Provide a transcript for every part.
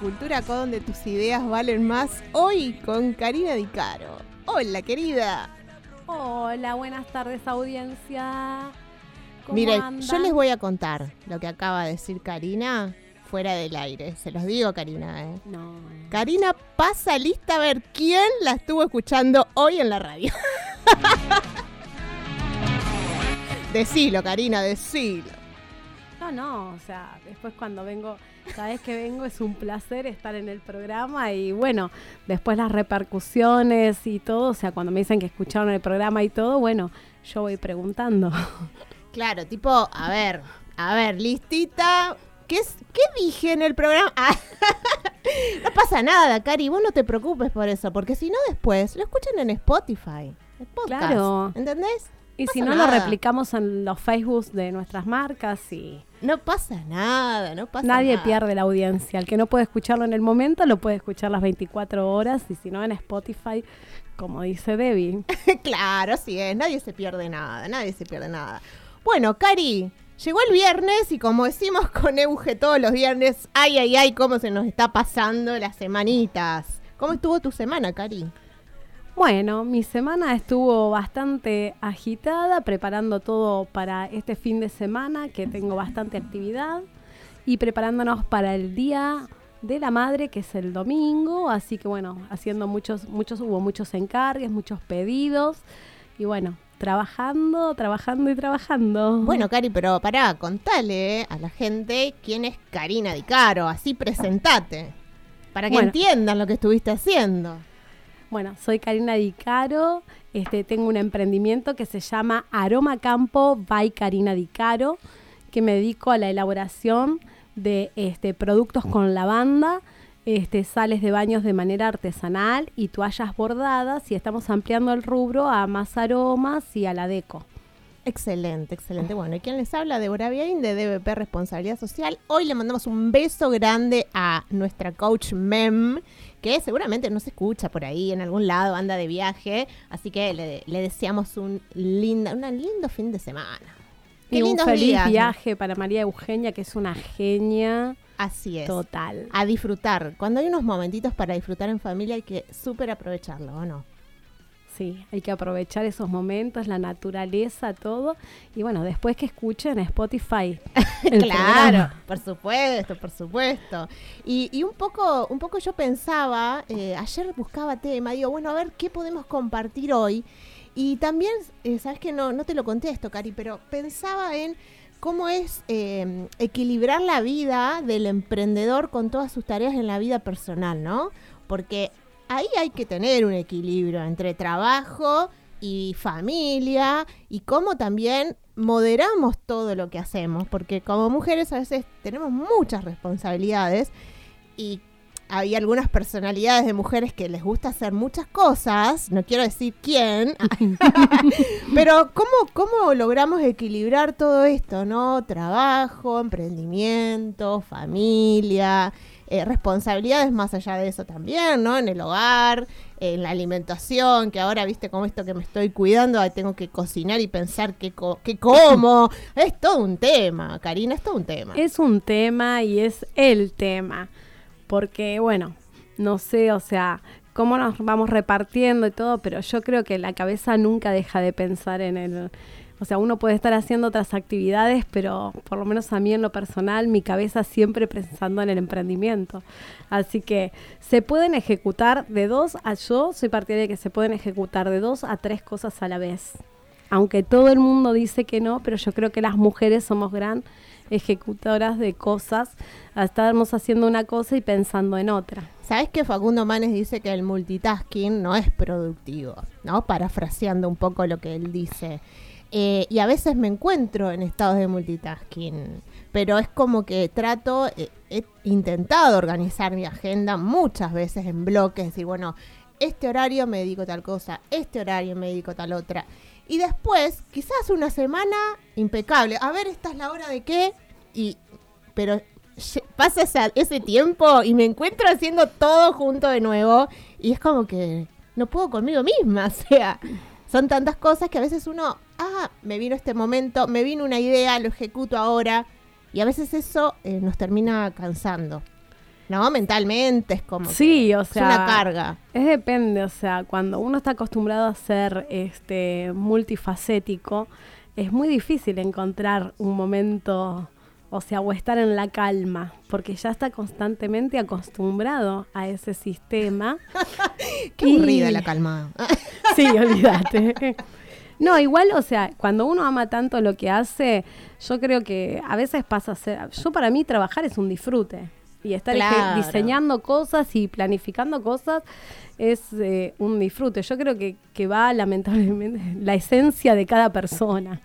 Cultura Con, donde tus ideas valen más. Hoy con Karina Di Caro. Hola, querida. Hola, buenas tardes, audiencia. Miren, yo les voy a contar lo que acaba de decir Karina fuera del aire. Se los digo, Karina. ¿eh? No. Karina pasa lista a ver quién la estuvo escuchando hoy en la radio. decilo, Karina, decilo. No, no, o sea, después cuando vengo, cada vez que vengo es un placer estar en el programa y bueno, después las repercusiones y todo, o sea, cuando me dicen que escucharon el programa y todo, bueno, yo voy preguntando. Claro, tipo, a ver, a ver, listita, ¿qué, qué dije en el programa? no pasa nada, Cari, vos no te preocupes por eso, porque si no después lo escuchan en Spotify. claro. ¿Entendés? Y si no, lo replicamos en los Facebook de nuestras marcas y... No pasa nada, no pasa Nadie nada. pierde la audiencia. El que no puede escucharlo en el momento, lo puede escuchar las 24 horas y si no en Spotify, como dice Debbie. claro, así es. Nadie se pierde nada, nadie se pierde nada. Bueno, Cari, llegó el viernes y como decimos con Euge todos los viernes, ay, ay, ay, cómo se nos está pasando las semanitas. ¿Cómo estuvo tu semana, Cari? Bueno, mi semana estuvo bastante agitada, preparando todo para este fin de semana, que tengo bastante actividad, y preparándonos para el día de la madre, que es el domingo, así que bueno, haciendo muchos, muchos, hubo muchos encargues, muchos pedidos, y bueno, trabajando, trabajando y trabajando. Bueno, Cari, pero pará, contale a la gente quién es Karina Di Caro, así presentate, para que entiendan lo que estuviste haciendo. Bueno, soy Karina Di Caro, este, tengo un emprendimiento que se llama Aroma Campo by Karina Di Caro, que me dedico a la elaboración de este, productos con lavanda, este, sales de baños de manera artesanal y toallas bordadas y estamos ampliando el rubro a más aromas y a la deco. Excelente, excelente. Bueno, ¿y quién les habla? Débora Bien de DBP Responsabilidad Social. Hoy le mandamos un beso grande a nuestra coach Mem, que seguramente no se escucha por ahí en algún lado, anda de viaje. Así que le, deseamos un linda, un lindo fin de semana. y un feliz viaje para María Eugenia, que es una genia. Así es. Total. A disfrutar. Cuando hay unos momentitos para disfrutar en familia hay que súper aprovecharlo, ¿o no? Sí, hay que aprovechar esos momentos, la naturaleza, todo. Y bueno, después que escuchen Spotify. claro, por supuesto, por supuesto. Y, un poco, un poco yo pensaba, eh, ayer buscaba tema, digo, bueno, a ver qué podemos compartir hoy. Y también, eh, sabes que no, no te lo contesto, Cari, pero pensaba en cómo es eh, equilibrar la vida del emprendedor con todas sus tareas en la vida personal, ¿no? Porque ahí hay que tener un equilibrio entre trabajo y familia y cómo también moderamos todo lo que hacemos, porque como mujeres a veces tenemos muchas responsabilidades y hay algunas personalidades de mujeres que les gusta hacer muchas cosas, no quiero decir quién, pero ¿cómo, ¿cómo logramos equilibrar todo esto, no? Trabajo, emprendimiento, familia, eh, responsabilidades más allá de eso también, ¿no? En el hogar, en la alimentación, que ahora, viste, como esto que me estoy cuidando, tengo que cocinar y pensar qué, qué como. es todo un tema, Karina, es todo un tema. Es un tema y es el tema, porque, bueno, no sé, o sea, cómo nos vamos repartiendo y todo, pero yo creo que la cabeza nunca deja de pensar en el O sea, uno puede estar haciendo otras actividades, pero por lo menos a mí en lo personal, mi cabeza siempre pensando en el emprendimiento. Así que se pueden ejecutar de dos a yo, soy partidaria de que se pueden ejecutar de dos a tres cosas a la vez. Aunque todo el mundo dice que no, pero yo creo que las mujeres somos gran ejecutadoras de cosas. Estamos haciendo una cosa y pensando en otra. ¿Sabes que Facundo Manes dice que el multitasking no es productivo? ¿No? Parafraseando un poco lo que él dice. Eh, y a veces me encuentro en estados de multitasking, pero es como que trato, eh, he intentado organizar mi agenda muchas veces en bloques, decir, bueno, este horario me dedico tal cosa, este horario me dedico tal otra. Y después, quizás una semana impecable. A ver, esta es la hora de qué. Y, pero pasa ese, ese tiempo y me encuentro haciendo todo junto de nuevo. Y es como que no puedo conmigo misma. O sea, son tantas cosas que a veces uno, ah, me vino este momento, me vino una idea, lo ejecuto ahora. Y a veces eso eh, nos termina cansando. ¿no? Mentalmente es como sí, o sea, es una carga. Es depende, o sea, cuando uno está acostumbrado a ser este multifacético, es muy difícil encontrar un momento, o sea, o estar en la calma, porque ya está constantemente acostumbrado a ese sistema. Qué aburrida la calma. sí, olvídate. No, igual, o sea, cuando uno ama tanto lo que hace, yo creo que a veces pasa a ser. Yo, para mí, trabajar es un disfrute y estar diseñando cosas y planificando cosas es eh, un disfrute. Yo creo que, que va lamentablemente la esencia de cada persona.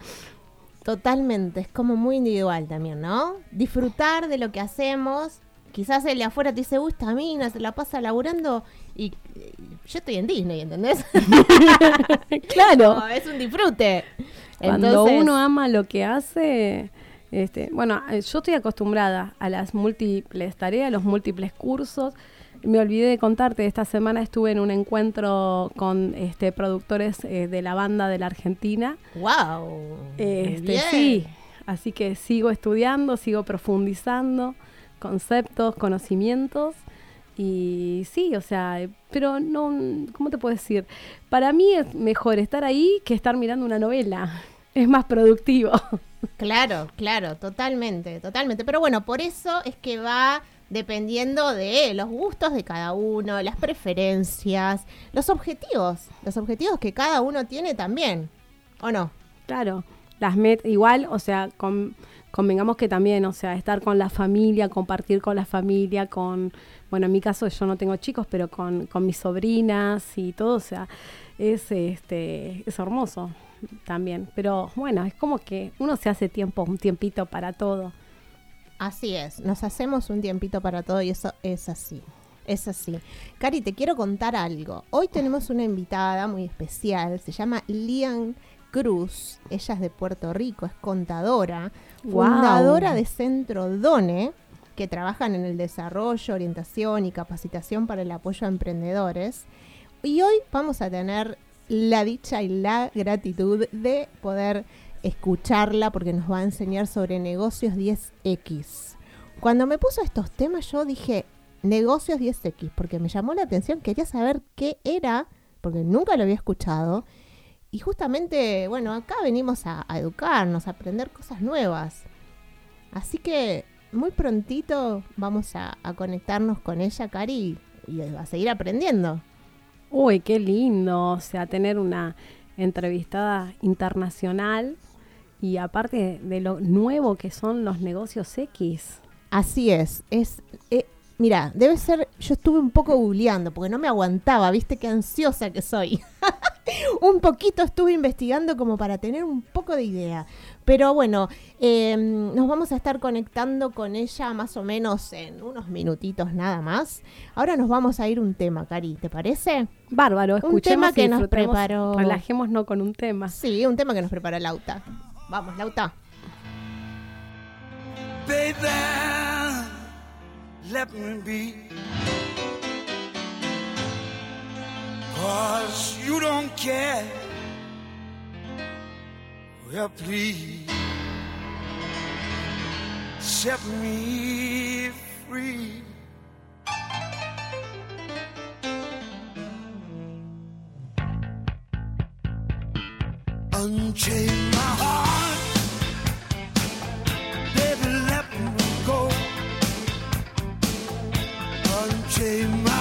Totalmente, es como muy individual también, ¿no? Disfrutar de lo que hacemos. Quizás el de afuera te dice, gusta esta mina se la pasa laburando y, yo estoy en Disney, ¿entendés? claro. es un disfrute. Cuando uno ama lo que hace, este, bueno, eh, yo estoy acostumbrada a las múltiples tareas, los múltiples cursos. Me olvidé de contarte, esta semana estuve en un encuentro con este, productores eh, de la banda de la Argentina. ¡Wow! Este, sí, así que sigo estudiando, sigo profundizando conceptos, conocimientos. Y sí, o sea, pero no, ¿cómo te puedo decir? Para mí es mejor estar ahí que estar mirando una novela. Es más productivo. Claro, claro, totalmente, totalmente. Pero bueno, por eso es que va dependiendo de los gustos de cada uno, las preferencias, los objetivos, los objetivos que cada uno tiene también, ¿o no? Claro, las met igual, o sea, convengamos que también, o sea, estar con la familia, compartir con la familia, con, bueno, en mi caso yo no tengo chicos, pero con, con mis sobrinas y todo, o sea, es, este, es hermoso también. Pero bueno, es como que uno se hace tiempo, un tiempito para todo. Así es, nos hacemos un tiempito para todo y eso es así. Es así. Cari, te quiero contar algo. Hoy tenemos una invitada muy especial, se llama Lian Cruz. Ella es de Puerto Rico, es contadora, fundadora de Centro DONE, que trabajan en el desarrollo, orientación y capacitación para el apoyo a emprendedores. Y hoy vamos a tener la dicha y la gratitud de poder escucharla porque nos va a enseñar sobre negocios 10X. Cuando me puso estos temas yo dije negocios 10X porque me llamó la atención, quería saber qué era porque nunca lo había escuchado. Y justamente, bueno, acá venimos a, educarnos, a aprender cosas nuevas. Así que muy prontito vamos a, conectarnos con ella, Cari, y a seguir aprendiendo. Uy, qué lindo, o sea, tener una entrevistada internacional y aparte de lo nuevo que son los negocios X. Así es, es eh, mira, debe ser, yo estuve un poco googleando porque no me aguantaba, viste qué ansiosa que soy. un poquito estuve investigando como para tener un poco de idea. Pero bueno, em, nos vamos a estar conectando con ella más o menos en unos minutitos nada más. Ahora nos vamos a ir un tema, Cari, ¿te parece? Bárbaro, escuchemos un tema que nos preparó. Relajémonos con un tema. Sí, un tema que nos preparó Lauta. Vamos, Lauta. Baby, let me be. Cause you don't care. Well, please set me free. Unchain my heart, baby, let me go. Unchain my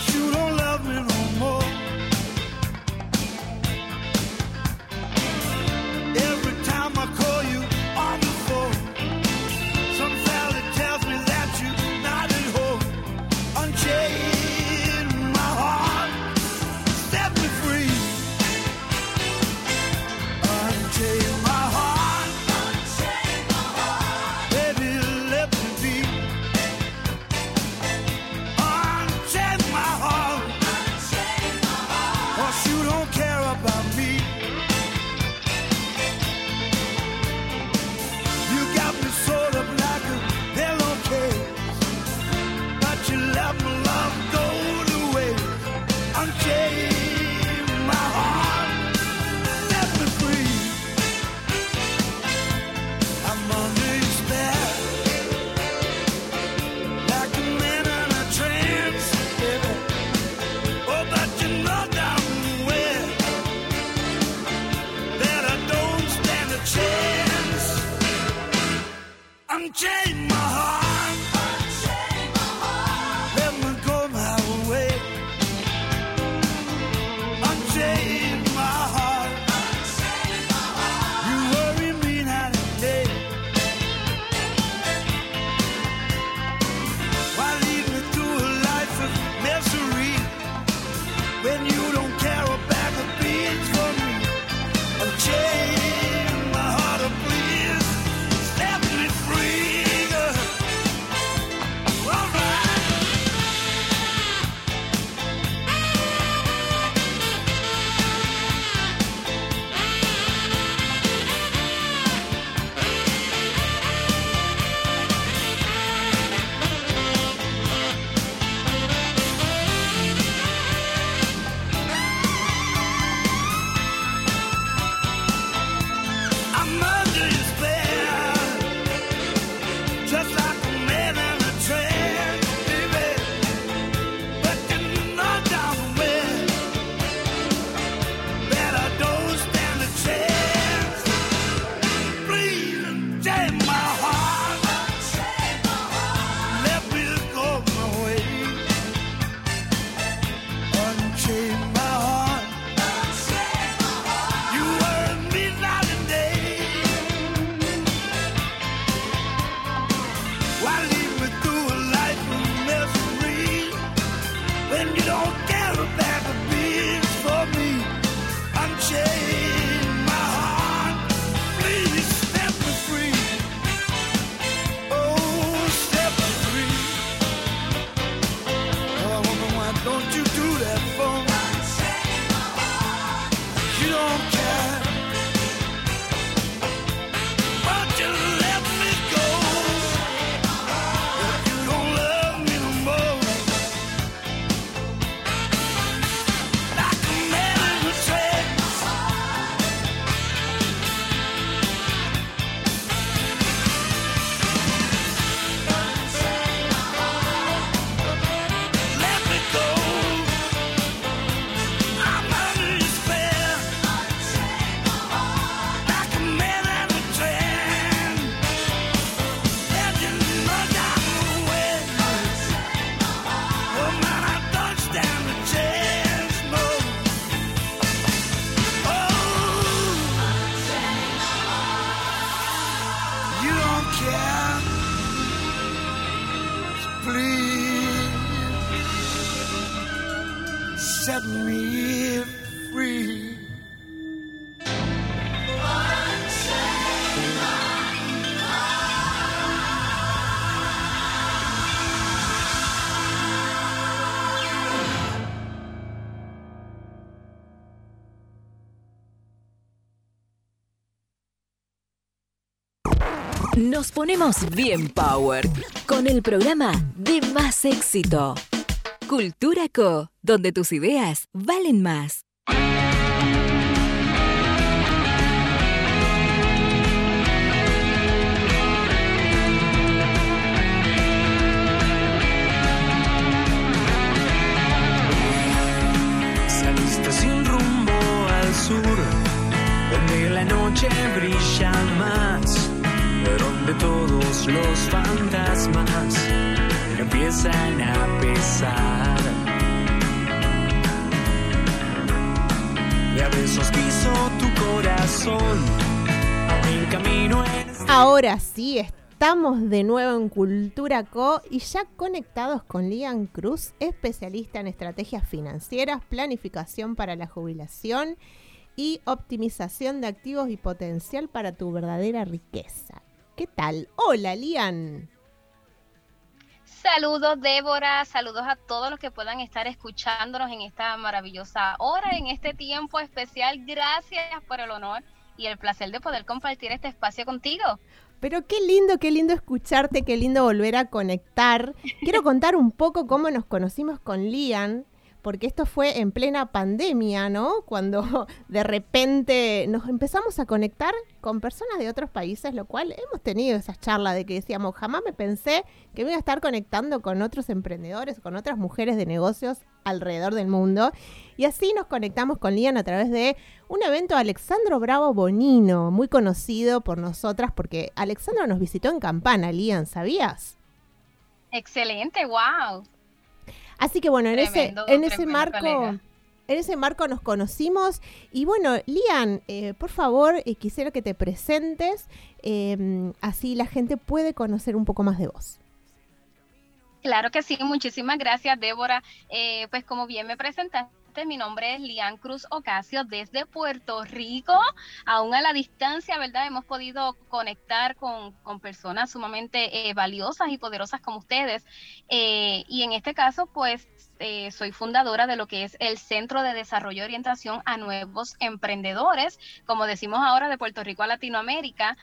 shoot you don't Nos ponemos bien power con el programa de más éxito. Cultura Co, donde tus ideas valen más. Saliste sin rumbo al sur, donde la noche brilla más donde todos los fantasmas empiezan a pesar. Y a quiso tu corazón, camino en Ahora sí, estamos de nuevo en Cultura Co y ya conectados con Lian Cruz, especialista en estrategias financieras, planificación para la jubilación y optimización de activos y potencial para tu verdadera riqueza. ¿Qué tal? Hola, Lian. Saludos Débora, saludos a todos los que puedan estar escuchándonos en esta maravillosa hora, en este tiempo especial. Gracias por el honor y el placer de poder compartir este espacio contigo. Pero qué lindo, qué lindo escucharte, qué lindo volver a conectar. Quiero contar un poco cómo nos conocimos con Lian, porque esto fue en plena pandemia, ¿no? Cuando de repente nos empezamos a conectar con personas de otros países, lo cual hemos tenido esa charla de que decíamos, jamás me pensé que me iba a estar conectando con otros emprendedores, con otras mujeres de negocios alrededor del mundo. Y así nos conectamos con Lian a través de un evento Alexandro Bravo Bonino, muy conocido por nosotras, porque Alexandro nos visitó en Campana, Lian, ¿sabías? Excelente, wow. Así que bueno, en Tremendo, ese, en ese marco, colega. en ese marco nos conocimos. Y bueno, Lian, eh, por favor, eh, quisiera que te presentes, eh, así la gente puede conocer un poco más de vos. Claro que sí, muchísimas gracias Débora. Eh, pues como bien me presentaste, mi nombre es Lian Cruz Ocasio desde Puerto Rico, aún a la distancia, ¿verdad? Hemos podido conectar con, con personas sumamente eh, valiosas y poderosas como ustedes. Eh, y en este caso, pues eh, soy fundadora de lo que es el Centro de Desarrollo y Orientación a Nuevos Emprendedores, como decimos ahora, de Puerto Rico a Latinoamérica.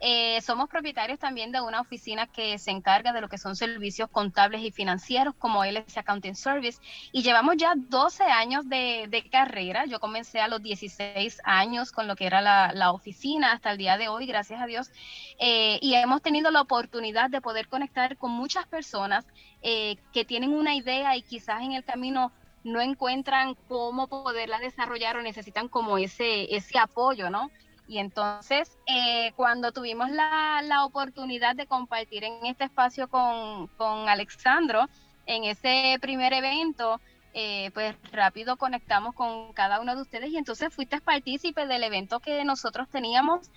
Eh, somos propietarios también de una oficina que se encarga de lo que son servicios contables y financieros, como LS Accounting Service, y llevamos ya 12 años de, carrera. Yo comencé a los 16 años con lo que era la, la oficina hasta el día de hoy, gracias a Dios, eh, y hemos tenido la oportunidad de poder conectar con muchas personas eh, que tienen una idea y quizás en el camino no encuentran cómo poderla desarrollar o necesitan como ese, ese apoyo, ¿no? Y entonces, eh, cuando tuvimos la, la, oportunidad de compartir en este espacio con, con Alexandro, en ese primer evento, eh, pues rápido conectamos con cada uno de ustedes y entonces fuiste partícipe del evento que nosotros teníamos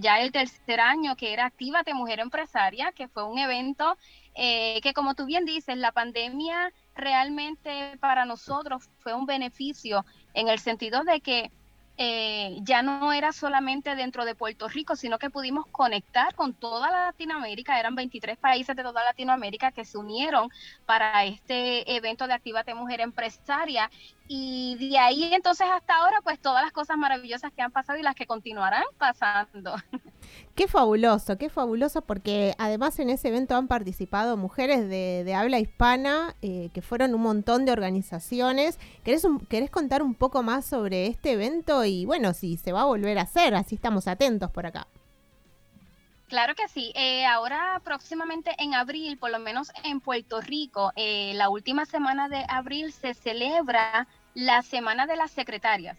ya el tercer año, que era Actívate Mujer Empresaria, que fue un evento eh, que como tú bien dices, la pandemia realmente para nosotros fue un beneficio en el sentido de que eh, ya no era solamente dentro de Puerto Rico, sino que pudimos conectar con toda Latinoamérica. Eran 23 países de toda Latinoamérica que se unieron para este evento de Actívate Mujer Empresaria. Y de ahí entonces hasta ahora, pues todas las cosas maravillosas que han pasado y las que continuarán pasando. Qué fabuloso, qué fabuloso, porque además en ese evento han participado mujeres de, habla hispana, eh, que fueron un montón de organizaciones. ¿Querés, un, ¿Querés contar un poco más sobre este evento y bueno, si se va a volver a hacer? Así estamos atentos por acá. Claro que sí. Eh, ahora próximamente en abril, por lo menos en Puerto Rico, eh, la última semana de abril se celebra la Semana de las Secretarias.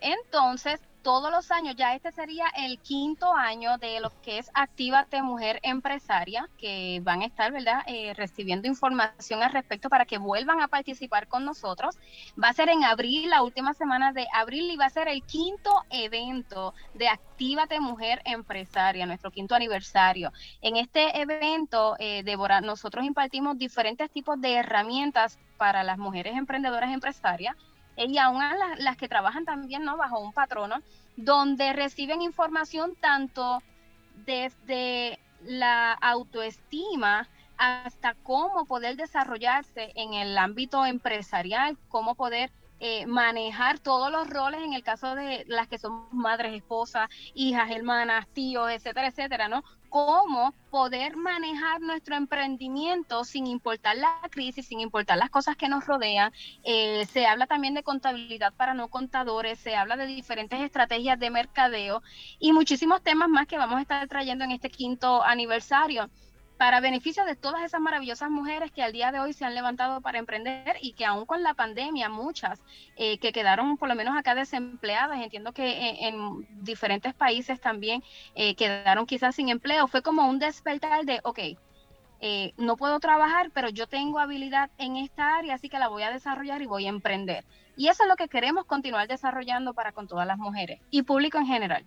Entonces, todos los años, ya este sería el quinto año de lo que es Actívate Mujer Empresaria, que van a estar, ¿verdad?, eh, recibiendo información al respecto para que vuelvan a participar con nosotros. Va a ser en abril, la última semana de abril, y va a ser el quinto evento de Actívate Mujer Empresaria, nuestro quinto aniversario. En este evento, eh, Débora, nosotros impartimos diferentes tipos de herramientas para las mujeres emprendedoras empresarias y aún a las, las, que trabajan también no bajo un patrono, donde reciben información tanto desde la autoestima hasta cómo poder desarrollarse en el ámbito empresarial, cómo poder eh, manejar todos los roles en el caso de las que son madres, esposas, hijas, hermanas, tíos, etcétera, etcétera, ¿no? Cómo poder manejar nuestro emprendimiento sin importar la crisis, sin importar las cosas que nos rodean. Eh, se habla también de contabilidad para no contadores, se habla de diferentes estrategias de mercadeo y muchísimos temas más que vamos a estar trayendo en este quinto aniversario. Para beneficio de todas esas maravillosas mujeres que al día de hoy se han levantado para emprender y que aún con la pandemia, muchas eh, que quedaron por lo menos acá desempleadas, entiendo que en, en diferentes países también eh, quedaron quizás sin empleo, fue como un despertar de, ok, eh, no puedo trabajar, pero yo tengo habilidad en esta área, así que la voy a desarrollar y voy a emprender. Y eso es lo que queremos continuar desarrollando para con todas las mujeres y público en general.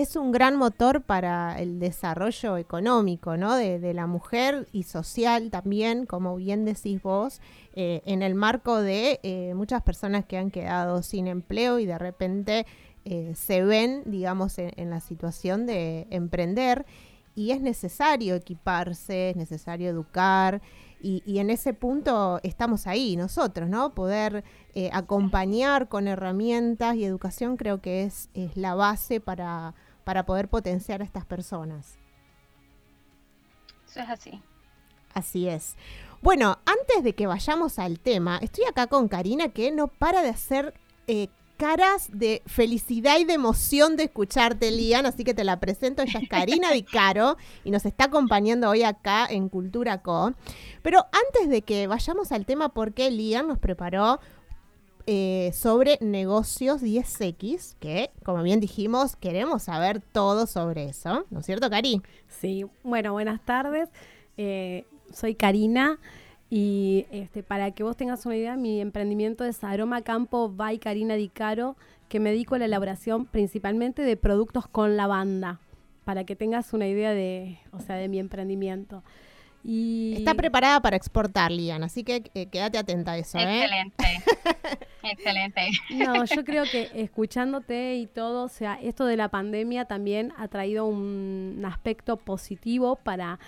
Es un gran motor para el desarrollo económico, ¿no? De, la mujer y social también, como bien decís vos, eh, en el marco de eh, muchas personas que han quedado sin empleo y de repente eh, se ven, digamos, en, la situación de emprender y es necesario equiparse, es necesario educar y, en ese punto estamos ahí nosotros, ¿no? Poder acompañar con herramientas y educación creo que es la base para, para poder potenciar a estas personas. Eso es así. Así es. Bueno, antes de que vayamos al tema, estoy acá con Karina que no para de hacer eh, caras de felicidad y de emoción de escucharte, Lian, así que te la presento. Ella es Karina Di Caro y nos está acompañando hoy acá en Cultura Co. Pero antes de que vayamos al tema, porque Lian nos preparó eh, sobre negocios 10X, que como bien dijimos, queremos saber todo sobre eso, ¿no es cierto, Cari? Sí, bueno, buenas tardes. Eh, soy Karina y este, para que vos tengas una idea, mi emprendimiento es Aroma Campo by Karina Di Caro, que me dedico a la elaboración principalmente de productos con lavanda, para que tengas una idea de, o sea, de mi emprendimiento. Y Está preparada para exportar, Lian, así que eh, quédate atenta a eso, ¿eh? Excelente. Excelente. No, yo creo que escuchándote y todo, o sea, esto de la pandemia también ha traído un, un aspecto positivo para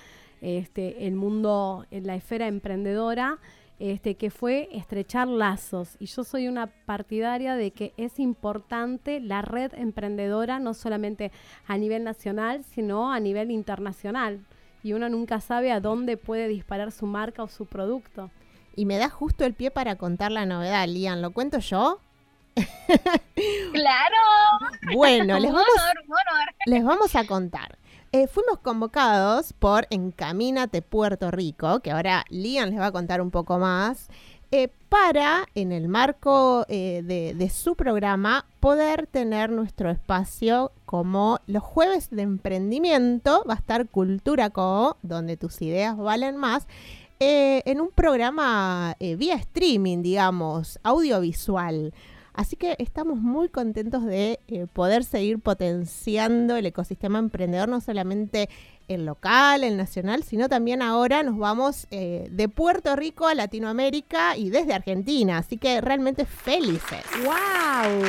este, el mundo, en la esfera emprendedora, este, que fue estrechar lazos. Y yo soy una partidaria de que es importante la red emprendedora, no solamente a nivel nacional, sino a nivel internacional. Y uno nunca sabe a dónde puede disparar su marca o su producto. Y me da justo el pie para contar la novedad, Lian. ¿Lo cuento yo? Claro. Bueno, les vamos, honor, un honor. les vamos a contar. Eh, fuimos convocados por Encamínate Puerto Rico, que ahora Lian les va a contar un poco más, eh, para, en el marco eh, de, de su programa, poder tener nuestro espacio como los jueves de emprendimiento, va a estar Cultura Co, donde tus ideas valen más, eh, en un programa eh, vía streaming, digamos, audiovisual. Así que estamos muy contentos de eh, poder seguir potenciando el ecosistema emprendedor, no solamente el local, el nacional, sino también ahora nos vamos eh, de Puerto Rico a Latinoamérica y desde Argentina. Así que realmente felices. ¡Wow!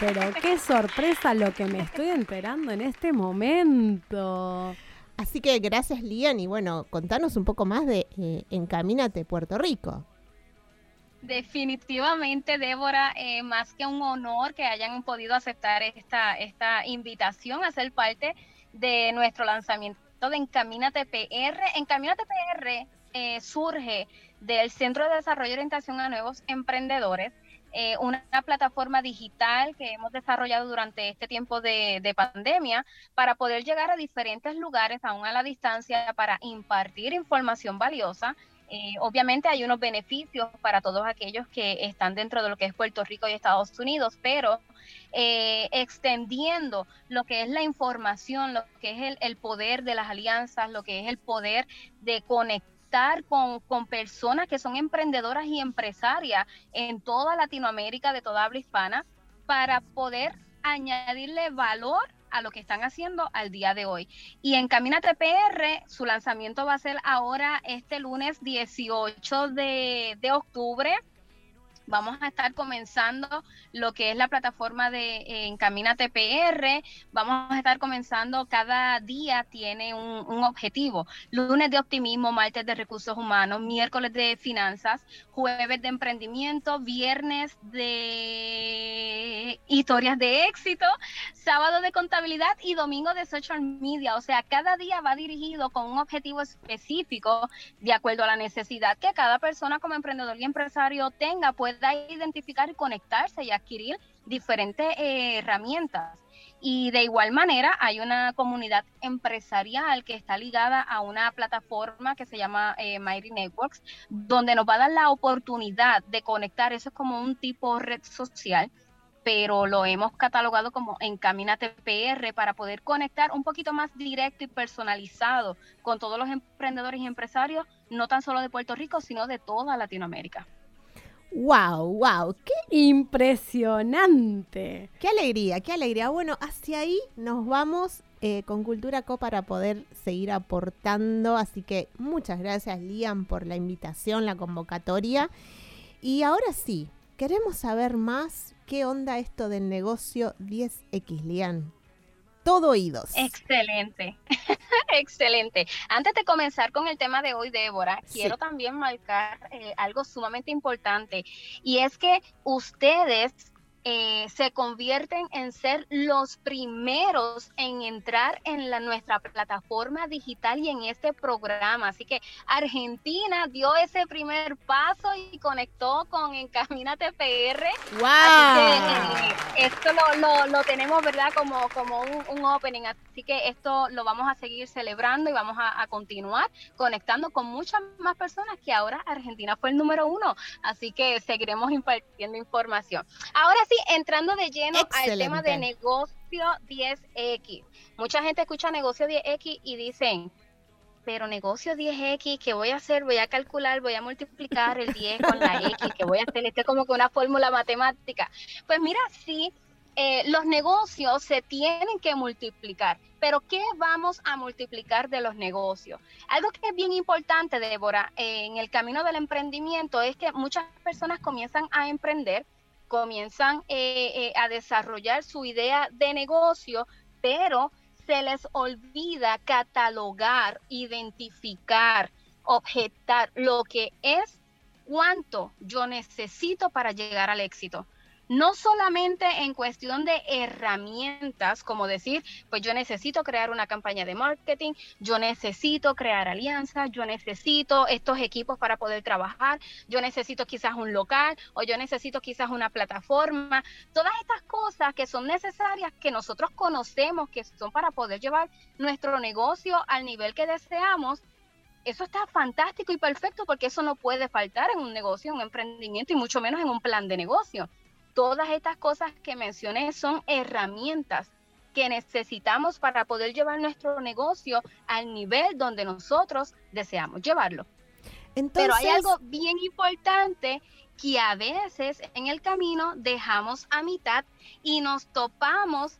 Pero qué sorpresa lo que me estoy enterando en este momento. Así que gracias, Lian. Y bueno, contanos un poco más de eh, Encamínate Puerto Rico. Definitivamente, Débora, eh, más que un honor que hayan podido aceptar esta, invitación a ser parte de nuestro lanzamiento de Encamínate PR. Encamínate PR eh, surge del Centro de Desarrollo y Orientación a Nuevos Emprendedores, eh, una plataforma digital que hemos desarrollado durante este tiempo de, de pandemia para poder llegar a diferentes lugares, aún a la distancia, para impartir información valiosa eh, obviamente hay unos beneficios para todos aquellos que están dentro de lo que es Puerto Rico y Estados Unidos, pero eh, extendiendo lo que es la información, lo que es el, el, poder de las alianzas, lo que es el poder de conectar con, con personas que son emprendedoras y empresarias en toda Latinoamérica, de toda habla hispana, para poder añadirle valor a lo que están haciendo al día de hoy. Y en Camínate PR, su lanzamiento va a ser ahora este lunes 18 de, de octubre vamos a estar comenzando lo que es la plataforma de eh, Encamínate PR. Vamos a estar comenzando cada día tiene un, objetivo. Lunes de optimismo, martes de recursos humanos, miércoles de finanzas, jueves de emprendimiento, viernes de historias de éxito, sábado de contabilidad y domingo de social media. O sea, cada día va dirigido con un objetivo específico de acuerdo a la necesidad que cada persona como emprendedor y empresario tenga, pueda identificar y conectarse y adquirir diferentes eh, herramientas. Y de igual manera hay una comunidad empresarial que está ligada a una plataforma que se llama eh, Mighty Networks, donde nos va a dar la oportunidad de conectar, eso es como un tipo red social, pero lo hemos catalogado como Encamínate PR para poder conectar un poquito más directo y personalizado con todos los emprendedores y empresarios, no tan solo de Puerto Rico, sino de toda Latinoamérica. Wow, wow, qué, Impresionante. qué alegría, qué alegría. Bueno, hacia ahí nos vamos eh, con Cultura Co para poder seguir aportando. Así que muchas gracias, Liam, por la invitación, la convocatoria. Y ahora sí, queremos saber más qué onda esto del negocio 10X, Liam. Todo oídos. Excelente, excelente. Antes de comenzar con el tema de hoy, Débora, Sí. quiero también marcar eh, algo sumamente importante y es que ustedes eh, se convierten en ser los primeros en entrar en la, nuestra plataforma digital y en este programa. Así que Argentina dio ese primer paso y conectó con Encamínate PR. ¡Wow! Así que eh, esto lo, lo, lo tenemos, ¿verdad? Como, como un, un opening. Así que esto lo vamos a seguir celebrando y vamos a, a continuar conectando con muchas más personas que ahora Argentina fue el número uno. Así que seguiremos impartiendo información. Ahora sí, entrando de lleno al tema de negocio 10X. Mucha gente escucha negocio 10X y dicen, pero negocio 10X, ¿qué voy a hacer? Voy a calcular, voy a multiplicar el 10 con la X, que voy a hacer? Esto es como que una fórmula matemática. Pues mira, sí, eh, los negocios se tienen que multiplicar, pero ¿qué vamos a multiplicar de los negocios? Algo que es bien importante, Débora, eh, en el camino del emprendimiento es que muchas personas comienzan a emprender, comienzan eh, eh, a desarrollar su idea de negocio, pero se les olvida catalogar, identificar, objetar lo que es cuánto yo necesito para llegar al éxito. No solamente en cuestión de herramientas, como decir, pues yo necesito crear una campaña de marketing, yo necesito crear alianzas, yo necesito estos equipos para poder trabajar, yo necesito quizás un local o yo necesito quizás una plataforma. Todas estas cosas que son necesarias, que nosotros conocemos que son para poder llevar nuestro negocio al nivel que deseamos, eso está fantástico y perfecto porque eso no puede faltar en un negocio, en un emprendimiento y mucho menos en un plan de negocio. Todas estas cosas que mencioné son herramientas que necesitamos para poder llevar nuestro negocio al nivel donde nosotros deseamos llevarlo. Entonces, Pero hay algo bien importante que a veces en el camino dejamos a mitad y nos topamos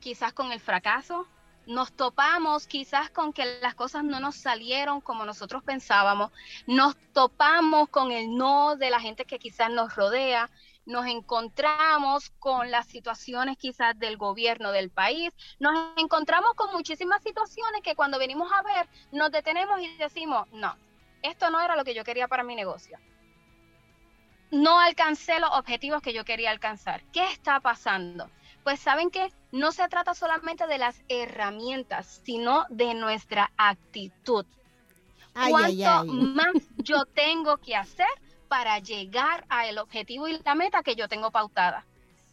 quizás con el fracaso, nos topamos quizás con que las cosas no nos salieron como nosotros pensábamos, nos topamos con el no de la gente que quizás nos rodea, nos encontramos con las situaciones quizás del gobierno del país, nos encontramos con muchísimas situaciones que cuando venimos a ver nos detenemos y decimos, no, esto no era lo que yo quería para mi negocio. No alcancé los objetivos que yo quería alcanzar. ¿Qué está pasando? Pues saben que no se trata solamente de las herramientas, sino de nuestra actitud. ay, ¿Cuánto ay, ay. más yo tengo que hacer para llegar al objetivo y la meta que yo tengo pautada?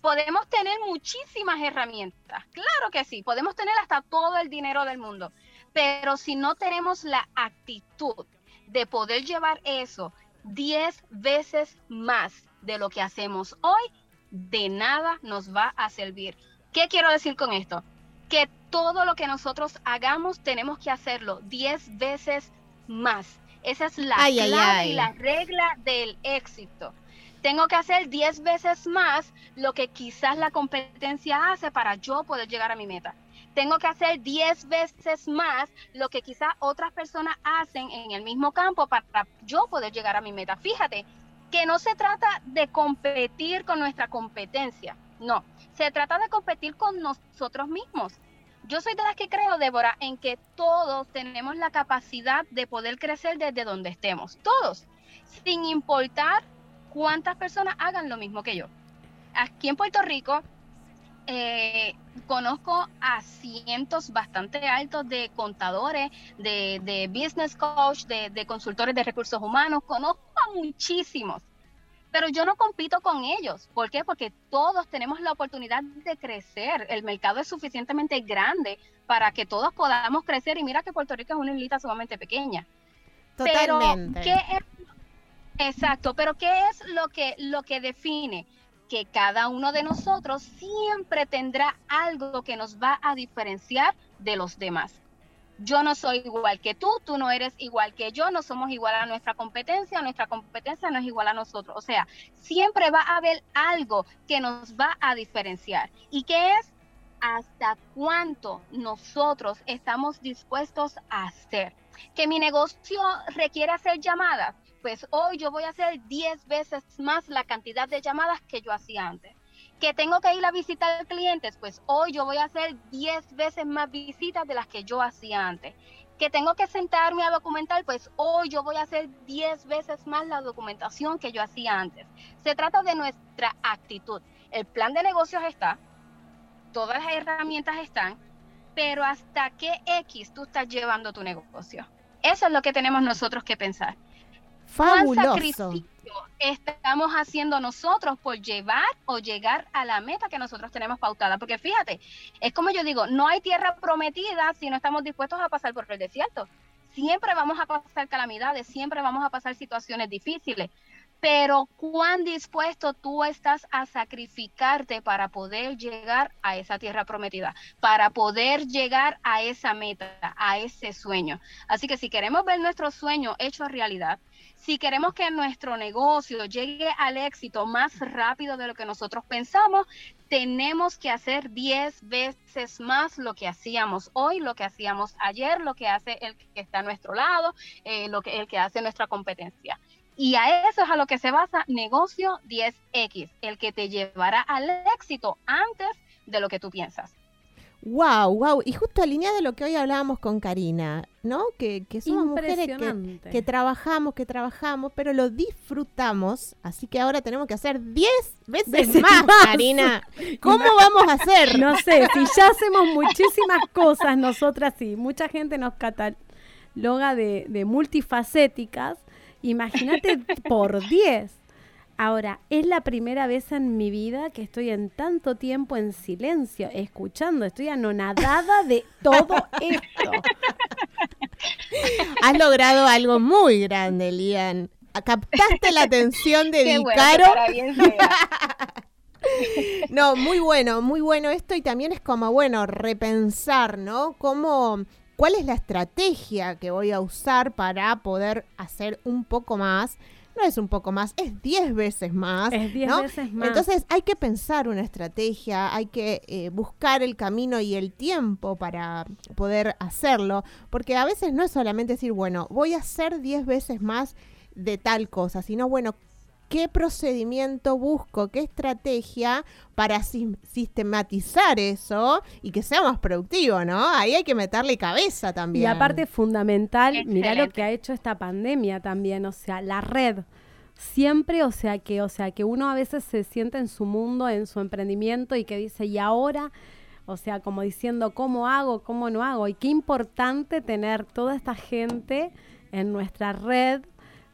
Podemos tener muchísimas herramientas, claro que sí, podemos tener hasta todo el dinero del mundo, pero si no tenemos la actitud de poder llevar eso 10 veces más de lo que hacemos hoy, de nada nos va a servir. ¿Qué quiero decir con esto? Que todo lo que nosotros hagamos tenemos que hacerlo 10 veces más. Esa es la Ay, ay, clave ay. y la regla del éxito. Tengo que hacer 10 veces más lo que quizás la competencia hace para yo poder llegar a mi meta. Tengo que hacer 10 veces más lo que quizás otras personas hacen en el mismo campo para yo poder llegar a mi meta. Fíjate que no se trata de competir con nuestra competencia, no, se trata de competir con nosotros mismos. Yo soy de las que creo, Débora, en que todos tenemos la capacidad de poder crecer desde donde estemos, todos, sin importar cuántas personas hagan lo mismo que yo. Aquí en Puerto Rico eh, conozco a cientos bastante altos de contadores, de, business coach, de, de consultores de recursos humanos, conozco a muchísimos. Pero yo no compito con ellos. ¿Por qué? Porque todos tenemos la oportunidad de crecer. El mercado es suficientemente grande para que todos podamos crecer. Y mira que Puerto Rico es una islita sumamente pequeña. Totalmente. Pero, ¿qué es? Exacto, pero ¿qué es lo que, lo que define? Que cada uno de nosotros siempre tendrá algo que nos va a diferenciar de los demás yo no soy igual que tú, tú no eres igual que yo, no somos igual a nuestra competencia, nuestra competencia no es igual a nosotros. O sea, siempre va a haber algo que nos va a diferenciar. ¿Y qué es? Hasta cuánto nosotros estamos dispuestos a hacer. Que mi negocio requiere hacer llamadas, pues hoy yo voy a hacer 10 veces más la cantidad de llamadas que yo hacía antes que tengo que ir a visitar clientes, pues hoy yo voy a hacer 10 veces más visitas de las que yo hacía antes. Que tengo que sentarme a documentar, pues hoy yo voy a hacer 10 veces más la documentación que yo hacía antes. Se trata de nuestra actitud. El plan de negocios está, todas las herramientas están, pero hasta qué X tú estás llevando tu negocio. Eso es lo que tenemos nosotros que pensar. ¿Cuán Fabuloso. sacrificio estamos haciendo nosotros por llevar o llegar a la meta que nosotros tenemos pautada? Porque fíjate, es como yo digo, no hay tierra prometida si no estamos dispuestos a pasar por el desierto. Siempre vamos a pasar calamidades, siempre vamos a pasar situaciones difíciles, pero cuán dispuesto tú estás a sacrificarte para poder llegar a esa tierra prometida, para poder llegar a esa meta, a ese sueño. Así que si queremos ver nuestro sueño hecho realidad, si queremos que nuestro negocio llegue al éxito más rápido de lo que nosotros pensamos, tenemos que hacer 10 veces más lo que hacíamos hoy, lo que hacíamos ayer, lo que hace el que está a nuestro lado, eh, lo que el que hace nuestra competencia. Y a eso es a lo que se basa negocio 10X, el que te llevará al éxito antes de lo que tú piensas. Wow, wow. Y justo alineado a lo que hoy hablábamos con Karina, ¿no? Que, que somos mujeres que, trabajamos, que trabajamos, pero lo disfrutamos. Así que ahora tenemos que hacer 10 veces, Veces más, más. Karina. ¿Cómo vamos a hacer? No sé, si ya hacemos muchísimas cosas nosotras sí, mucha gente nos cataloga de, de multifacéticas, imagínate por 10. Ahora, es la primera vez en mi vida que estoy en tanto tiempo en silencio, escuchando, estoy anonadada de todo esto. Has logrado algo muy grande, Lian. Captaste la atención de Qué Vicaro. No, muy bueno, muy bueno esto y también es como, bueno, repensar, ¿no? Cómo, cuál es la estrategia que voy a usar para poder hacer un poco más. No es un poco más, es 10 veces más. Es 10 ¿no? veces más. Entonces hay que pensar una estrategia, hay que eh, buscar el camino y el tiempo para poder hacerlo, porque a veces no es solamente decir, bueno, voy a hacer 10 veces más de tal cosa, sino, bueno, qué procedimiento busco, qué estrategia para sis- sistematizar eso y que sea más productivo, ¿no? Ahí hay que meterle cabeza también. Y aparte fundamental, mira lo Excelente. que ha hecho esta pandemia también, o sea, la red. Siempre, o sea que, o sea que uno a veces se siente en su mundo, en su emprendimiento y que dice, y ahora, o sea, como diciendo, ¿cómo hago? ¿Cómo no hago? Y qué importante tener toda esta gente en nuestra red,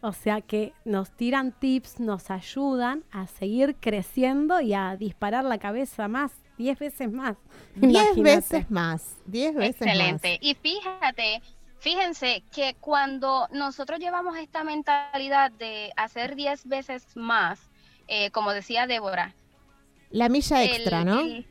o sea que nos tiran tips, nos ayudan a seguir creciendo y a disparar la cabeza más, 10 veces más. 10 Imagínate. veces más, 10 veces Excelente. Y fíjate, fíjense que cuando nosotros llevamos esta mentalidad de hacer 10 veces más, eh, como decía Débora, más. La milla el- extra, ¿no? el-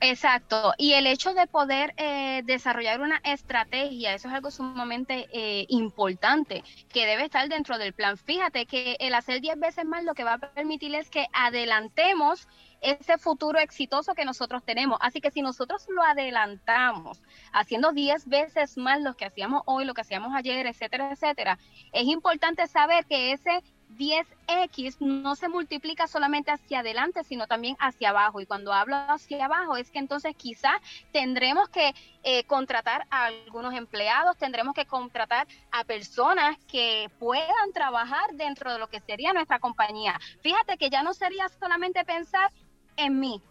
exacto. Y el hecho de poder eh, desarrollar una estrategia, eso es algo sumamente eh, importante que debe estar dentro del plan. Fíjate que el hacer 10 veces más lo que va a permitir es que adelantemos ese futuro exitoso que nosotros tenemos. Así que si nosotros lo adelantamos, haciendo 10 veces más lo que hacíamos hoy, lo que hacíamos ayer, etcétera, etcétera, es importante saber que ese 10X no se multiplica solamente hacia adelante, sino también hacia abajo. Y cuando hablo hacia abajo es que entonces quizás tendremos que eh, contratar a algunos empleados, tendremos que contratar a personas que puedan trabajar dentro de lo que sería nuestra compañía. Fíjate que ya no sería solamente pensar en mí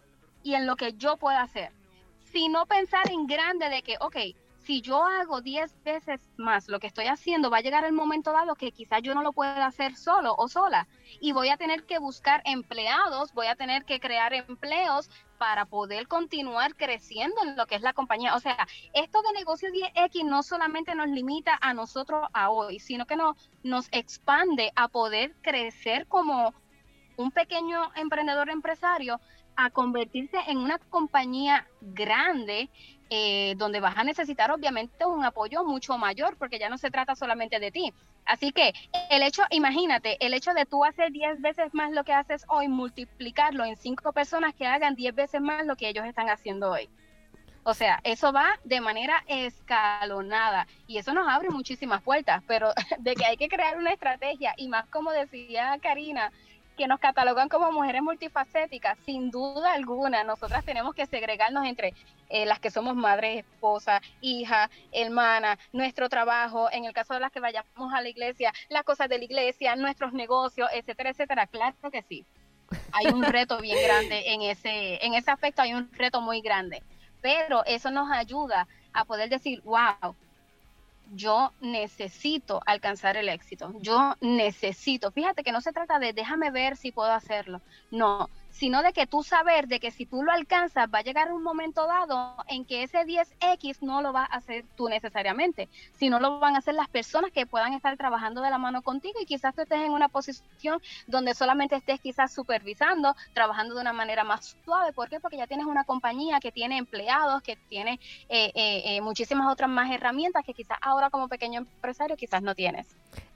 y en lo que yo pueda hacer, sino pensar en grande de que, ok, si yo hago 10 veces más lo que estoy haciendo, va a llegar el momento dado que quizás yo no lo pueda hacer solo o sola y voy a tener que buscar empleados, voy a tener que crear empleos para poder continuar creciendo en lo que es la compañía. O sea, esto de negocio 10X no solamente nos limita a nosotros a hoy, sino que no, nos expande a poder crecer como un pequeño emprendedor empresario a convertirse en una compañía grande eh, donde vas a necesitar obviamente un apoyo mucho mayor porque ya no se trata solamente de ti. Así que el hecho, imagínate, el hecho de tú hacer 10 veces más lo que haces hoy, multiplicarlo en cinco personas que hagan 10 veces más lo que ellos están haciendo hoy. O sea, eso va de manera escalonada y eso nos abre muchísimas puertas, pero de que hay que crear una estrategia y más como decía Karina, que nos catalogan como mujeres multifacéticas, sin duda alguna, nosotras tenemos que segregarnos entre eh, las que somos madres, esposa, hija, hermana, nuestro trabajo, en el caso de las que vayamos a la iglesia, las cosas de la iglesia, nuestros negocios, etcétera, etcétera. Claro que sí. Hay un reto bien grande en ese, en ese aspecto, hay un reto muy grande. Pero eso nos ayuda a poder decir, wow, yo necesito alcanzar el éxito, yo necesito, fíjate que no se trata de déjame ver si puedo hacerlo, no, sino de que tú saber de que si tú lo alcanzas va a llegar un momento dado en que ese 10X no lo va a hacer tú necesariamente, sino lo van a hacer las personas que puedan estar trabajando de la mano contigo y quizás tú estés en una posición donde solamente estés quizás supervisando, trabajando de una manera más suave. ¿Por qué? Porque ya tienes una compañía que tiene empleados, que tiene eh, eh, eh, muchísimas otras más herramientas que quizás ahora como pequeño empresario quizás no tienes.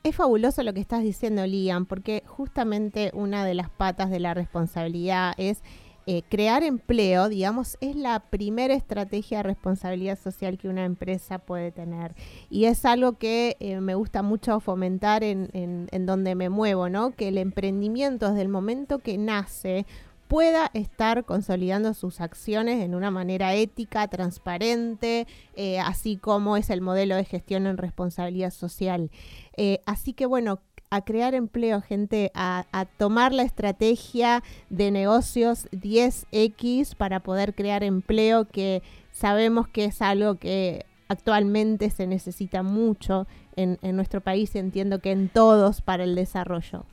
Es fabuloso lo que estás diciendo, Liam, porque justamente una de las patas de la responsabilidad es eh, crear empleo, digamos, es la primera estrategia de responsabilidad social que una empresa puede tener. Y es algo que eh, me gusta mucho fomentar en, en, donde me muevo, ¿no? Que el emprendimiento desde el momento que nace pueda estar consolidando sus acciones en una manera ética, transparente, eh, así como es el modelo de gestión en responsabilidad social. Así que bueno, a crear empleo, gente, a, a, tomar la estrategia de negocios 10X para poder crear empleo, que sabemos que es algo que actualmente se necesita mucho en, en nuestro país entiendo que en todos para el desarrollo.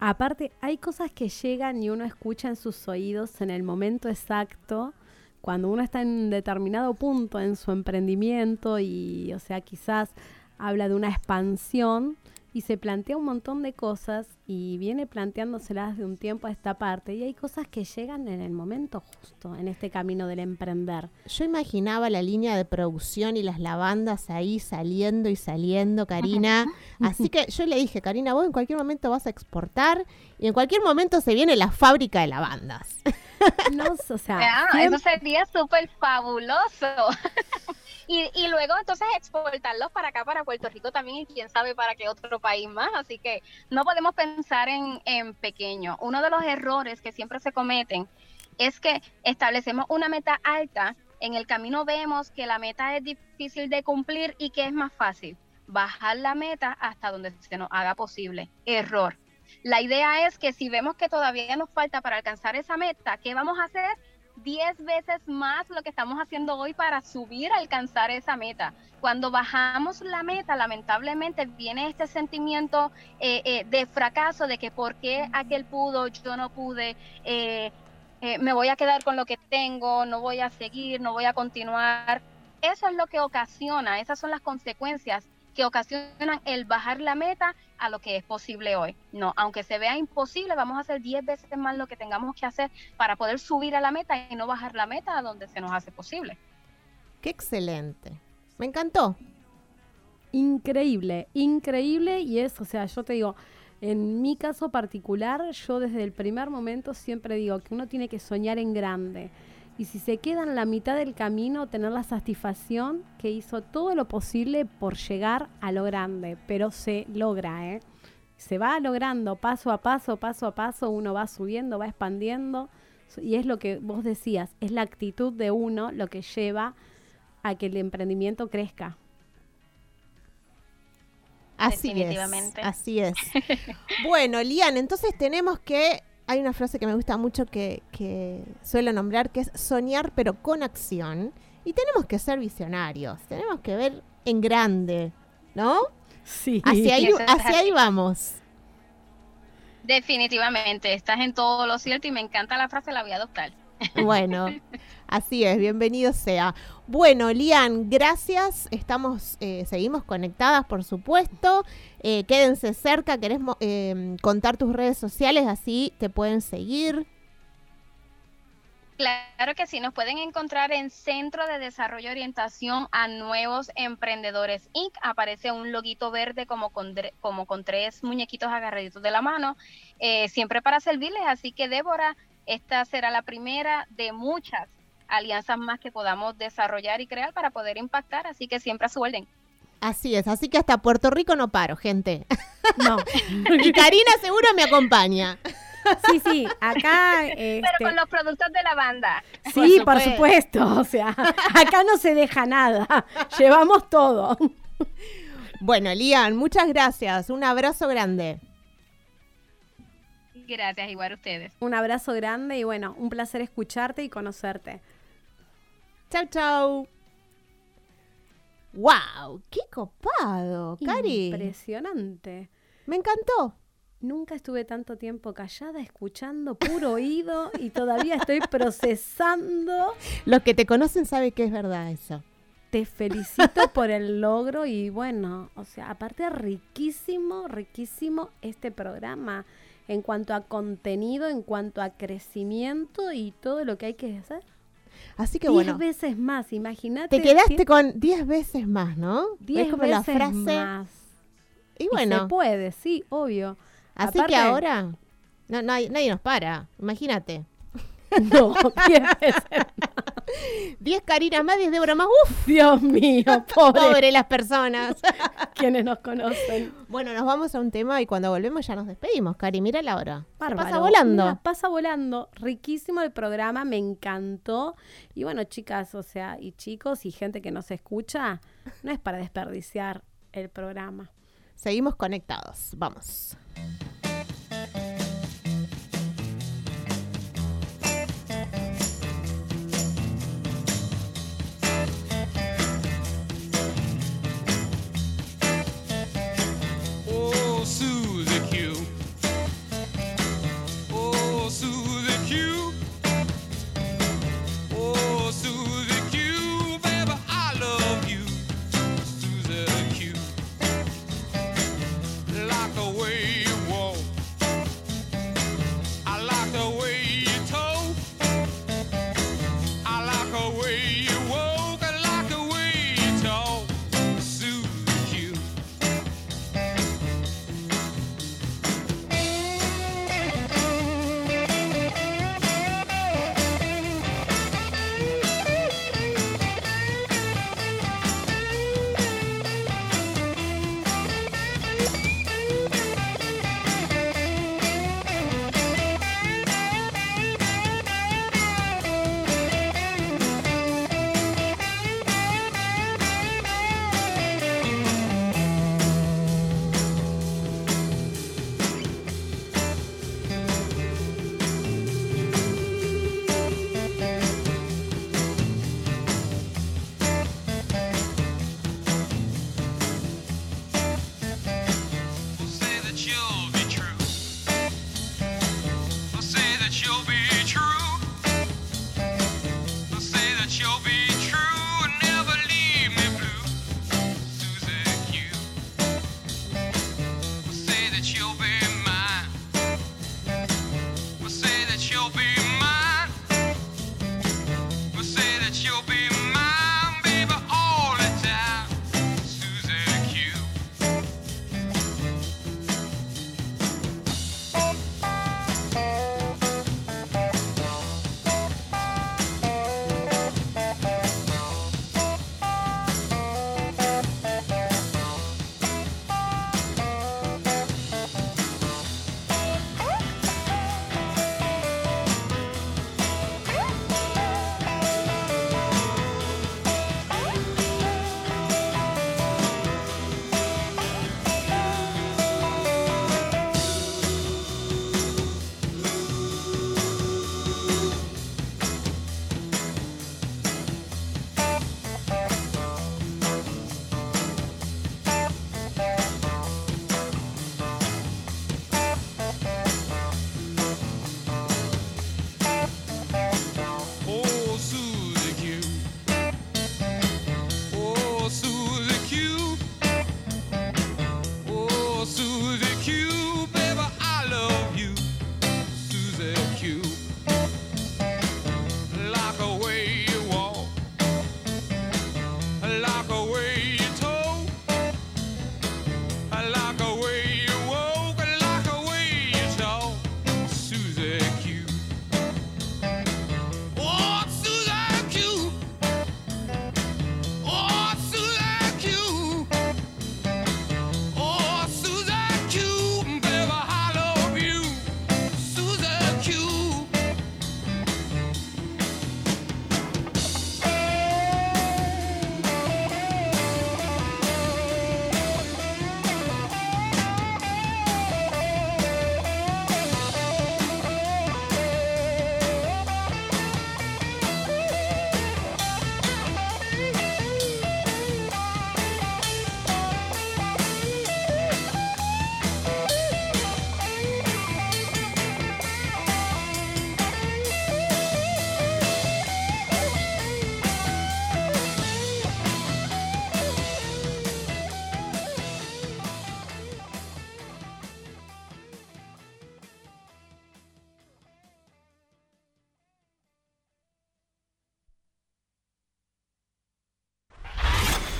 Aparte, hay cosas que llegan y uno escucha en sus oídos en el momento exacto, cuando uno está en determinado punto en su emprendimiento y, o sea, quizás habla de una expansión y se plantea un montón de cosas y viene planteándoselas de un tiempo a esta parte y hay cosas que llegan en el momento justo en este camino del emprender. Yo imaginaba la línea de producción y las lavandas ahí saliendo y saliendo, Karina. Así que yo le dije, Karina, vos en cualquier momento vas a exportar y en cualquier momento se viene la fábrica de lavandas. No, o sea, ah, eso sería súper fabuloso. Y, y, luego entonces exportarlos para acá, para Puerto Rico también, y quién sabe para qué otro país más. Así que no podemos pensar en, en pequeño. Uno de los errores que siempre se cometen es que establecemos una meta alta, en el camino vemos que la meta es difícil de cumplir y que es más fácil bajar la meta hasta donde se nos haga posible. Error. La idea es que si vemos que todavía nos falta para alcanzar esa meta, ¿qué vamos a hacer? 10 veces más lo que estamos haciendo hoy para subir alcanzar esa meta. Cuando bajamos la meta, lamentablemente viene este sentimiento eh, eh, de fracaso, de que por qué aquel pudo, yo no pude, eh, me voy a quedar con lo que tengo, no voy a seguir, no voy a continuar. Eso es lo que ocasiona, esas son las consecuencias que ocasionan el bajar la meta a lo que es posible hoy. No, aunque se vea imposible, vamos a hacer 10 veces más lo que tengamos que hacer para poder subir a la meta y no bajar la meta a donde se nos hace posible. Qué excelente. Me encantó. Increíble, increíble y es, o sea, yo te digo, en mi caso particular, yo desde el primer momento siempre digo que uno tiene que soñar en grande y si se queda en la mitad del camino, tener la satisfacción que hizo todo lo posible por llegar a lo grande, pero se logra, ¿eh? Se va logrando paso a paso, paso a paso, uno va subiendo, va expandiendo, y es lo que vos decías, es la actitud de uno lo que lleva a que el emprendimiento crezca. Así es, así es. bueno, Lian, entonces tenemos que hay una frase que me gusta mucho que, que, suelo nombrar, que es soñar pero con acción. y tenemos que ser visionarios, tenemos que ver en grande, ¿no? Sí. Hacia ahí, hacia ahí vamos. Definitivamente, estás en todo lo cierto y me encanta la frase, la voy a adoptar. Bueno, así es, bienvenido sea. Bueno, Lian, gracias. Estamos, eh, seguimos conectadas, por supuesto. Eh, quédense cerca. ¿Querés eh, contar tus redes sociales? Así te pueden seguir. Claro que sí, nos pueden encontrar en Centro de Desarrollo y Orientación a Nuevos Emprendedores Inc. Aparece un loguito verde como con, como con tres muñequitos agarraditos de la mano, eh, siempre para servirles. Así que Débora, esta será la primera de muchas alianzas más que podamos desarrollar y crear para poder impactar. Así que siempre a su orden. Así es, así que hasta Puerto Rico no paro, gente. No. y Karina seguro me acompaña. Sí, sí, acá. este, Pero con los productos de la banda. Sí, Por por supuesto. supuesto. O sea, acá no se deja nada. Llevamos todo. Bueno, Lian, muchas gracias. Un abrazo grande. Gracias, igual a ustedes. Un abrazo grande y bueno, un placer escucharte y conocerte. Chau, chau. ¡Wow! ¡Qué copado, Cari! Impresionante. Me encantó. Nunca estuve tanto tiempo callada, escuchando, puro oído y todavía estoy procesando. Los que te conocen saben que es verdad eso. Te felicito por el logro y bueno, o sea, aparte riquísimo, riquísimo este programa en cuanto a contenido, en cuanto a crecimiento y todo lo que hay que hacer. Así que Diez bueno, veces más, imagínate. te quedaste que- con 10 veces más, ¿no? diez es como veces la frase. más. Y Y bueno, se puede, sí, obvio. así Aparte- que ahora no, nadie, nadie nos para. Imagínate. No, diez veces. 10 Carinas más, 10 Débora más. ¡Uf! Dios mío, pobre, Pobre las personas. quienes nos conocen. bueno, nos vamos a un tema y cuando volvemos ya nos despedimos, Cari. Mira la hora. Pasa volando. Mira, pasa volando. Riquísimo el programa, me encantó. Y bueno, chicas, o sea, y chicos y gente que nos escucha, no es para desperdiciar el programa. Seguimos conectados. Vamos.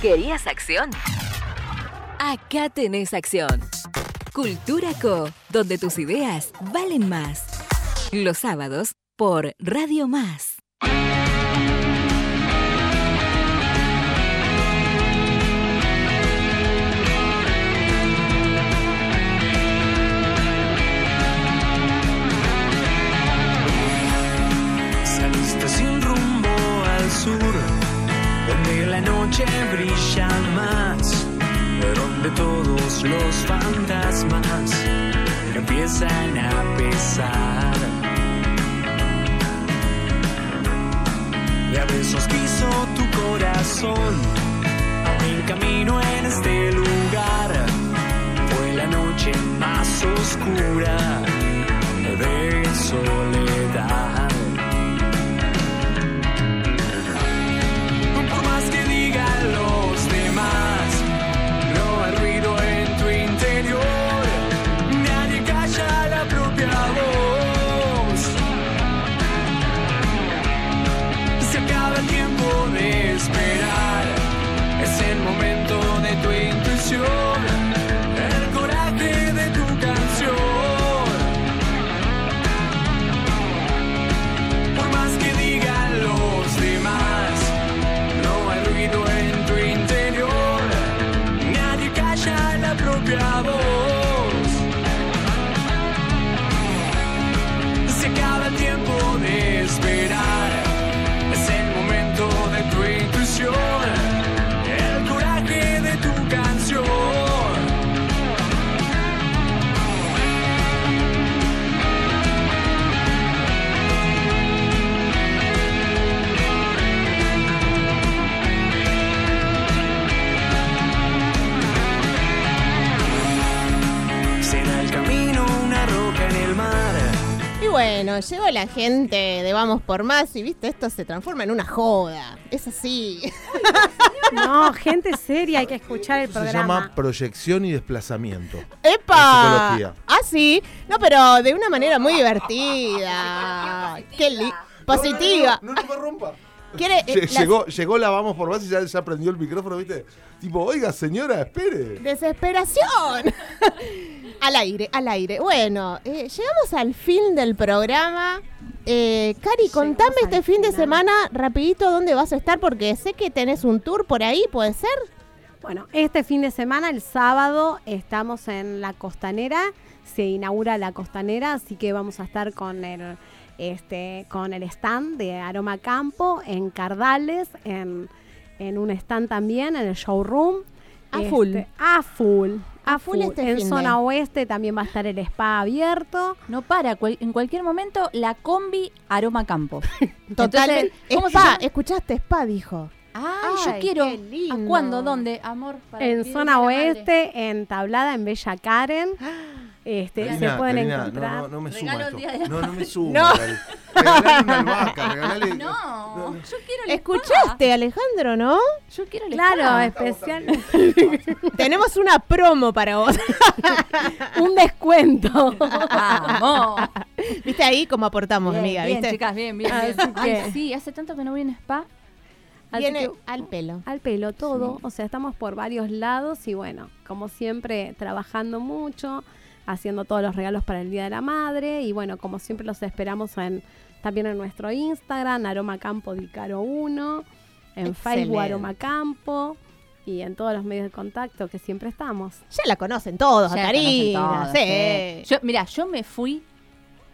¿Querías acción? Acá tenés acción. Cultura Co, donde tus ideas valen más. Los sábados por Radio Más. Noche brilla más, donde todos los fantasmas empiezan a pesar. Y a besos quiso tu corazón, en camino en este lugar. Fue la noche más oscura de soledad. Esperar. Es el momento de tu intuición. Bueno, llegó la gente de Vamos por Más y viste, esto se transforma en una joda. Es así. No, gente seria, hay que escuchar el Se llama programa. proyección y desplazamiento. ¡Epa! En. Ah, sí. No, pero de una manera muy divertida. Qué li- Positiva. No, no, no me rompa. Quiere, eh, la- llegó la vamos por más y ya, ya prendió el micrófono, ¿viste? Tipo, oiga, señora, espere. Desesperación. al aire, al aire. Bueno, eh, llegamos al fin del programa. Eh, Cari, contame este fin de semana rapidito dónde vas a estar porque sé que tenés un tour por ahí, ¿puede ser? Bueno, este fin de semana, el sábado, estamos en la costanera. Se inaugura la costanera, así que vamos a estar con el, este, con el stand de Aroma Campo en Cardales, en, en un stand también, en el showroom. A full. Este, a full. A, full full. este en zona oeste también va a estar el spa abierto. No para, cual- en cualquier momento la combi aroma campo. Totalmente. ¿cómo Spa, escuchaste Spa, dijo. Ay, yo quiero. qué lindo. ¿A cuándo? ¿Dónde? Amor. para En el zona oeste, en Tablada, en Bella Karen. Este, se pueden Karina, encontrar. No, no, no me suma esto. de la No, no me suma. No. Regalale una albahaca, regalale. No, yo quiero el ¿Escuchaste, Alejandro, no? Yo quiero el Claro, especial. Tenemos una promo para vos. un descuento. Vamos. ¿Viste ahí cómo aportamos, Bien, amiga? bien, ¿Viste? chicas, bien, bien. Bien. Ay, sí, hace tanto que no voy a un spa. Viene que- al pelo. al pelo todo, o sea, estamos por varios lados y bueno, como siempre trabajando mucho, haciendo todos los regalos para el Día de la Madre y bueno, como siempre los esperamos en también en nuestro Instagram, Aroma Campo Dicaro 1, en Excelente. Facebook Aroma Campo y en todos los medios de contacto que siempre estamos. Ya la conocen todos, a Ya la conocen Karina. todos, sí. sí. Yo, mira, yo me fui,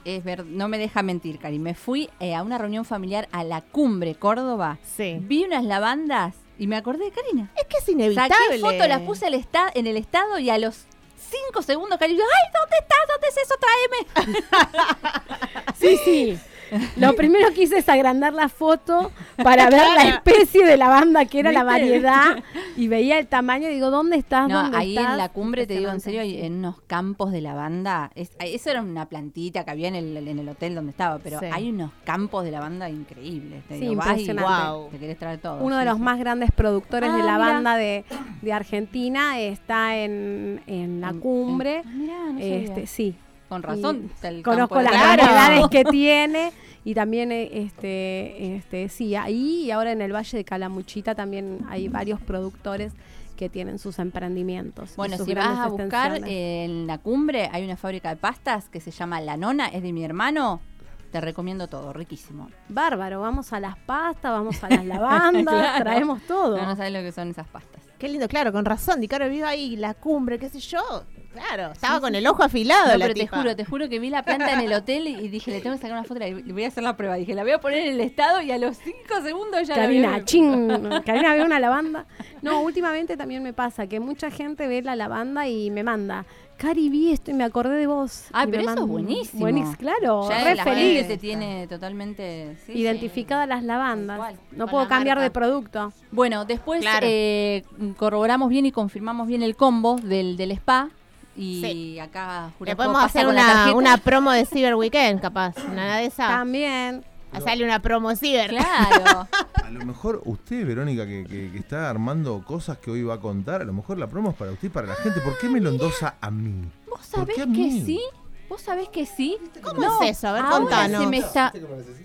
es ver, no me deja mentir, Cari, me fui eh, a una reunión familiar a la cumbre, Córdoba. Sí. Vi unas lavandas y me acordé de Karina. Es que es inevitable. Saqué foto, las puse al en el estado y a los cinco segundos dijo, ¡ay, ¿dónde estás? ¿Dónde es eso? Tráeme. Sí, sí. Lo primero que hice es agrandar la foto para ver la especie de lavanda que era la variedad y veía el tamaño y digo, ¿dónde estás? No, ¿Dónde ahí estás? en la cumbre, te digo en serio, en unos campos de lavanda. Es- eso era una plantita que había en el, en el hotel donde estaba, pero Sí. hay unos campos de lavanda increíbles. Te Sí, digo, vas y impresionante. Guau. te querés traer todo. Uno de los más grandes productores Ah, de la mira. banda de, de Argentina está en, en la cumbre. ah, mirá, no este, sí, Con razón. conozco campo de las variedades que tiene y también eh, este este sí ahí y ahora en el Valle de Calamuchita también hay varios productores que tienen sus emprendimientos. Bueno, sus si vas a buscar en la cumbre, hay una fábrica de pastas que se llama La Nona, es de mi hermano. Te recomiendo todo, riquísimo. Bárbaro, vamos a las pastas, vamos a las lavandas, Claro. traemos todo. No, no sabes lo que son esas pastas. Qué lindo, claro, con razón. Dicaro vive ahí, la cumbre, qué sé yo. Claro, estaba con el ojo afilado No, la pero te juro, te juro que vi la planta en el hotel y, dije, le tengo que sacar una foto y le voy a hacer la prueba. Dije, la voy a poner en el estado y a los cinco segundos ya la Karina, veo. ching, Karina ve una lavanda. No, últimamente también me pasa que mucha gente ve la lavanda y me manda, Cari, vi esto y me acordé de vos. Ah, pero eso es buenísimo. Buenísimo, claro, Ya re la feliz. gente te tiene totalmente sí, Identificadas las lavandas. Igual, no puedo la cambiar marca. de producto. Bueno, después Claro. eh, corroboramos bien y confirmamos bien el combo del, del spa. Y Sí. acá Le podemos hacer una, una promo de Cyber Weekend, capaz. Una de esas. También. Sale una promo Cyber. Claro. A lo mejor usted, Verónica, que, que- que está armando cosas que hoy va a contar, a lo mejor la promo es para usted y para la gente. ¿Por qué me lo endosa a mí? ¿Vos ¿Por sabés qué a que sí? ¿Vos sabés que sí? ¿Cómo es eso? A ver, ahora contanos. se me está...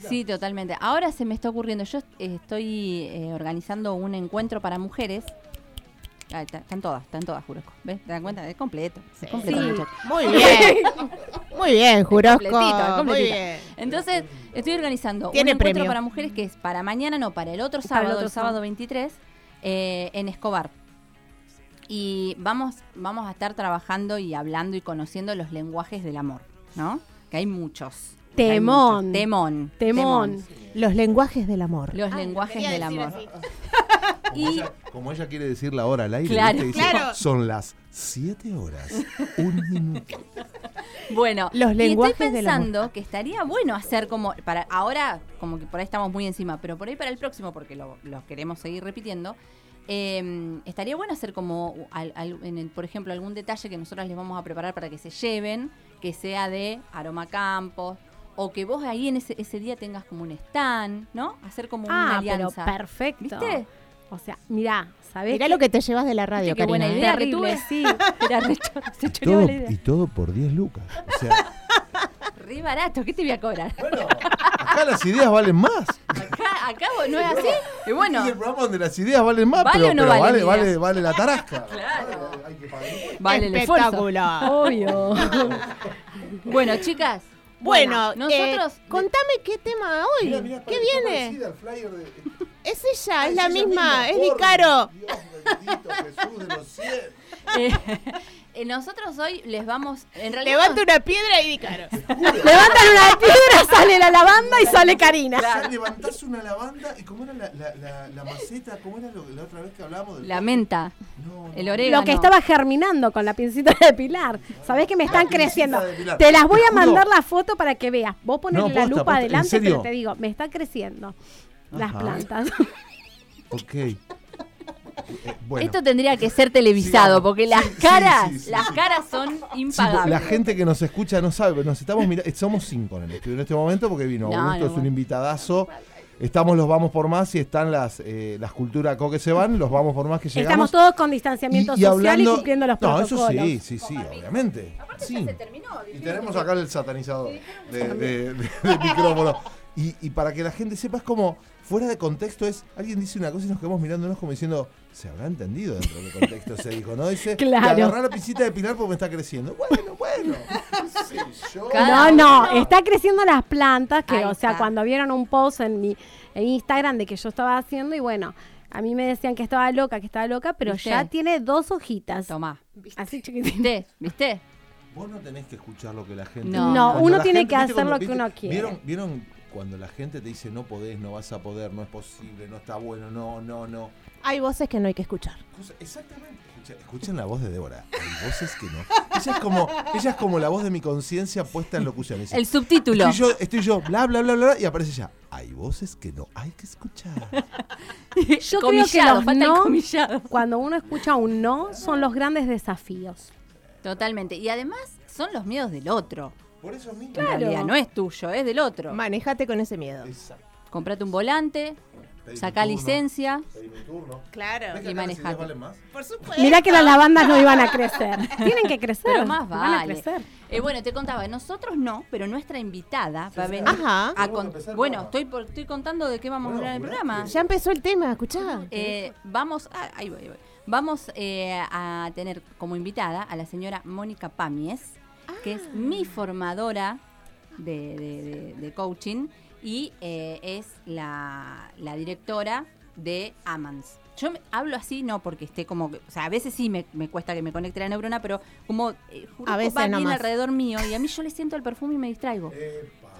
Sí, totalmente. Ahora se me está ocurriendo. Yo estoy eh, organizando un encuentro para mujeres. Ah, está- están todas, están todas, Jurosco. ¿Ves? ¿Te dan cuenta? Es completo. Es completo, Sí. Muy bien. Muy bien, Jurosco. Completito, Muy completito. bien. Entonces, estoy organizando Tiene un encuentro premio. para mujeres que es para mañana, no, para el otro Para el sábado, otro el sábado sábado. 23, eh, en Escobar. Y vamos, vamos a estar trabajando y hablando y conociendo los lenguajes del amor, ¿no? Que hay muchos. Hay Temón. muchos. Temón. Temón. Los lenguajes del amor. Los lenguajes del amor. Como, Y- ella, como ella quiere decir la hora al aire, Claro, ¿viste? Dice, claro. son las 7 horas, un minuto. Bueno, Los y lenguajes estoy del amor. pensando que estaría bueno hacer como para ahora como que por ahí estamos muy encima, pero por ahí para el próximo porque lo, lo queremos seguir repitiendo. eh, estaría bueno hacer como al- al- en el- por ejemplo algún detalle que nosotros les vamos a preparar para que se lleven, que sea de aroma campos o que vos ahí en ese, ese día tengas como un stand, ¿no? Hacer como una Ah, pero alianza. perfecto. ¿Viste? O sea, mirá, ¿sabés? Mirá qué? lo que te llevas de la radio, Qué buena ¿eh? idea que Terrible, tuve. sí. Era re chor- se Y todo, la idea. y todo por 10 lucas. O sea, Re barato, ¿qué te voy a cobrar? bueno, acá las ideas valen más. Acá, acá no es así. Y bueno, Este es el programa donde las ideas valen más, ¿Vale pero, o no pero vale vale, vale, vale la tarasca. Claro. Hay que pagar vale el. Espectacular. Obvio. Bueno, chicas. Bueno, nosotros. eh, contame qué tema hoy. Mirá, mirá, ¿Qué viene? al flyer de- Es ella, Ah, es la ella misma, es por Dicaro. Dios bendito, Jesús de los cielos. eh, eh, nosotros hoy les vamos. En realidad. Levanta una piedra y Dicaro. Levantan una piedra, sale la lavanda y sale Karina. O sea, levantás una lavanda y cómo era la, la, la, la maceta, cómo era lo, la otra vez que hablábamos del La menta, No, no. el orégano. Lo que estaba germinando con la pincita de Pilar. ¿Sabés que me están creciendo? Te las voy Te a mandar la foto para que veas. Vos ponés No, la posta, lupa posta, ¿en adelante, pero te digo, me están creciendo las Ajá. plantas. Ok. Eh, bueno. Esto tendría que ser televisado, Sigamos. porque las Sí, sí, caras, sí, sí, las sí. caras son Sí, impagables. la gente que nos escucha no sabe, pero nos estamos mirando, somos cinco en el estudio en este momento porque vino No, Augusto, no, es un bueno. invitadazo. Estamos los vamos por más y están las eh, las culturas co que se van, los vamos por más que llegamos. Estamos todos con distanciamiento social y cumpliendo los no, protocolos. eso sí, sí, sí, obviamente. Sí. Y tenemos acá el satanizador de, de- de- de micrófono. Y, y para que la gente sepa, es como, fuera de contexto, es, alguien dice una cosa y nos quedamos mirándonos como diciendo, se habrá entendido dentro del contexto, se dijo, ¿no? Dice, Claro. "Te agarrá la piscita de Pilar porque me está creciendo. Bueno, bueno. sé yo. No, no, está creciendo las plantas, que Ahí o sea, está. cuando vieron un post en mi en Instagram de que yo estaba haciendo y bueno, a mí me decían que estaba loca, que estaba loca, pero ¿Viste? ya tiene dos hojitas. Tomá. Así chiquititas. ¿Viste? ¿Viste? Vos no tenés que escuchar lo que la gente No. No, uno tiene gente- que ¿viste hacer cuando- lo que viste- uno quiere. ¿Vieron, ¿Vieron cuando la gente te dice no podés, no vas a poder, no es posible, no está bueno, no, no, no? Hay voces que no hay que escuchar. Exactamente. Escuchen la voz de Débora. Hay voces que no. Ella es como, ella es como la voz de mi conciencia puesta en locución. Dice, El subtítulo. Estoy yo, estoy yo, bla, bla, bla, bla, y aparece ya. Hay voces que no hay que escuchar. Yo creo que los falta no, comillado. cuando uno escucha un no, son los grandes desafíos. Totalmente. Y además son los miedos del otro. Por eso mismo. En realidad no es tuyo, es del otro. Manejate con ese miedo. Exacto. Comprate un volante, Pedí Sacá turno, licencia. pedí mi turno. Claro. ¿Ves que Y manejate. valen más? Por supuesto. Mirá que las lavandas no iban a crecer. Tienen que crecer. Pero más van a vale. crecer. Eh, bueno, te contaba, nosotros no, pero nuestra invitada va a venir Ajá. a a con- Bueno, estoy, por- estoy contando de qué vamos Bueno, a hablar en el programa. Ya empezó el tema, escuchá. Eh, vamos, ah, ahí voy, ahí voy. Vamos eh, a tener como invitada a la señora Mónica Pamies, que es mi formadora de, de- de- de coaching y eh, es la, la directora de Amans. Yo me- hablo así, no porque esté como, que- o sea, a veces sí me, me cuesta que me conecte la neurona, pero como eh, juro A veces va bien alrededor mío y a mí yo le siento el perfume y me distraigo.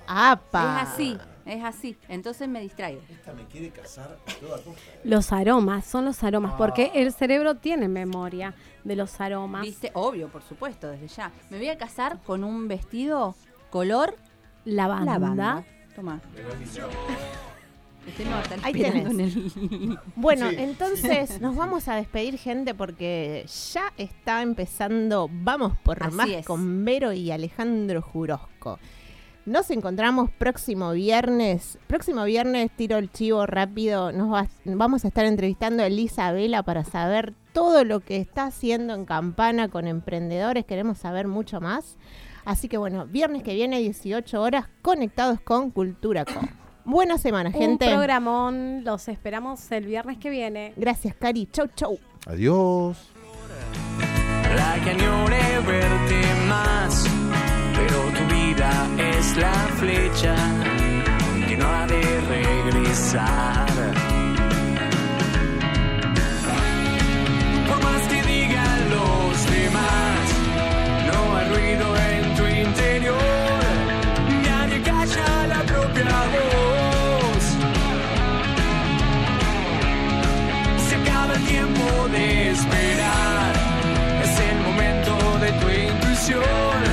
¡Apa! Es así, es así. Entonces me distraigo. Esta me quiere casar a toda costa. eh. Los aromas, son los aromas, porque el cerebro tiene memoria de los aromas. Viste, obvio, por supuesto, desde ya. Me voy a casar con un vestido color Lavanda. lavanda. Toma. Este me va a estar Ahí tenés. en el- Bueno, Sí. entonces nos vamos a despedir, gente, porque ya está empezando Vamos por Así Más es. con Vero y Alejandro Jurosco. Nos encontramos próximo viernes. Próximo viernes, tiro el chivo rápido. Nos va- vamos a estar entrevistando a Elisa Vela para saber todo lo que está haciendo en Campana con emprendedores. Queremos saber mucho más. Así que bueno, viernes que viene, 18 horas, conectados con Cultura Co. Buena semana, Un gente. programón, los esperamos el viernes que viene. Gracias, Cari. Chau, chau. Adiós es la flecha que no ha de regresar. Por más que digan los demás, no hay ruido en tu interior, nadie calla la propia voz. Se acaba el tiempo de esperar, es el momento de tu intuición.